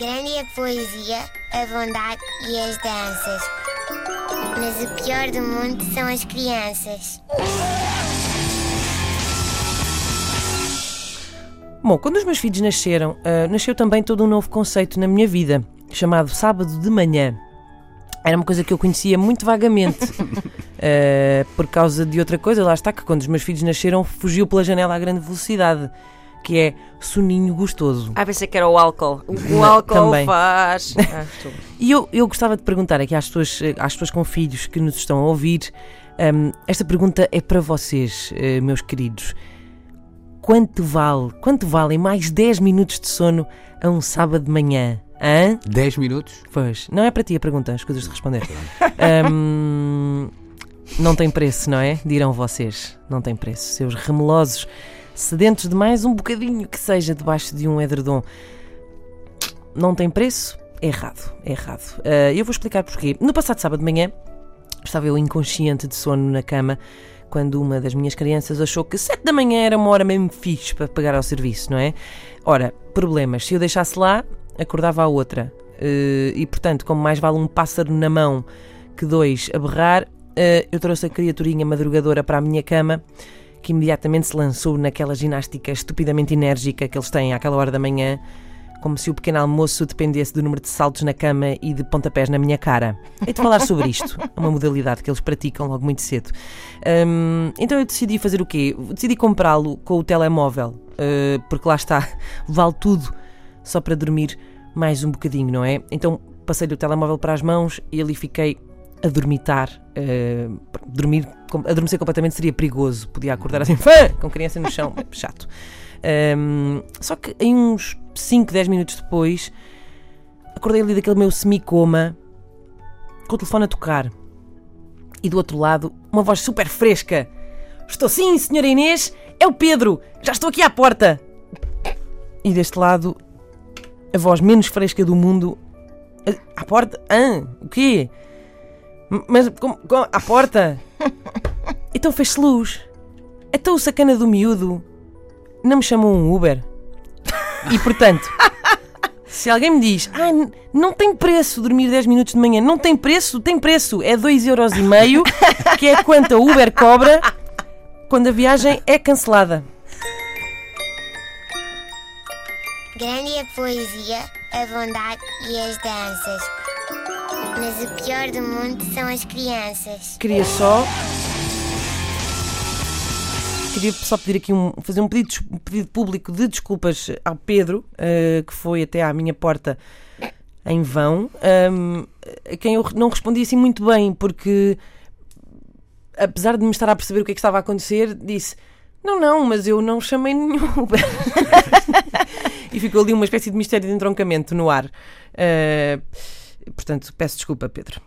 Grande é a poesia, a bondade e as danças. Mas o pior do mundo são as crianças. Bom, quando os meus filhos nasceram, ah, nasceu também todo um novo conceito na minha vida, chamado sábado de manhã. Era uma coisa que eu conhecia muito vagamente, ah, por causa de outra coisa, lá está, que quando os meus filhos nasceram fugiu pela janela à grande velocidade, que é soninho gostoso. Ah, pensei que era o álcool. O, o álcool faz. Ah, E eu, eu gostava de perguntar aqui às pessoas, eh, às pessoas com filhos que nos estão a ouvir, hum, esta pergunta é para vocês, eh, meus queridos. Quanto vale, quanto valem mais 10 minutos de sono a um sábado de manhã? Hã? 10 minutos? Pois, não é para ti a pergunta, as coisas de responder. Hum, não tem preço, não é? Dirão vocês. Não tem preço. Seus remelosos, sedentos de mais um bocadinho que seja debaixo de um edredom. Não tem preço? Errado, errado. Ah, eu vou explicar porquê. No passado sábado de manhã, estava eu inconsciente de sono na cama quando uma das minhas crianças achou que 7 da manhã era uma hora mesmo fixe para pegar ao serviço, não é? Ora, problemas. Se eu deixasse lá, acordava a outra. Eh, e portanto, como mais vale um pássaro na mão que dois a berrar, eh, eu trouxe a criaturinha madrugadora para a minha cama, que imediatamente se lançou naquela ginástica estupidamente enérgica que eles têm àquela hora da manhã, como se o pequeno almoço dependesse do número de saltos na cama e de pontapés na minha cara. Hei de falar sobre isto, é uma modalidade que eles praticam logo muito cedo. Hum, então eu decidi fazer o quê? Decidi comprá-lo com o telemóvel, eh, porque lá está, vale tudo só para dormir mais um bocadinho, não é? Então passei-lhe o telemóvel para as mãos e ali fiquei a dormitar. eh, dormir, adormecer completamente seria perigoso. Podia acordar assim, fã, com criança no chão, chato. Hum, só que em uns 5, 10 minutos depois, acordei ali daquele meu semicoma com o telefone a tocar. E do outro lado, uma voz super fresca. Estou sim, senhora Inês, é o Pedro, já estou aqui à porta. E deste lado, a voz menos fresca do mundo. "Ah, À porta? Ah, o quê? Mas como, como- à porta? Então fez-se luz. Então o sacana do miúdo não me chamou um Uber. E portanto, se alguém me diz, ah, não tem preço dormir 10 minutos de manhã, não tem preço, tem preço, é 2,5€, que é quanto a Uber cobra quando a viagem é cancelada. Grande a poesia, a bondade e as danças. Mas o pior do mundo são as crianças. Queria só. Queria só pedir aqui um. fazer um pedido, um pedido público de desculpas ao Pedro, eh, que foi até à minha porta em vão, ahm, a quem eu não respondi assim muito bem, porque apesar de me estar a perceber o que é que estava a acontecer, disse. Não, não, mas eu não chamei nenhum Uber. e ficou ali uma espécie de mistério de entroncamento no ar. Eh, portanto, peço desculpa, Pedro.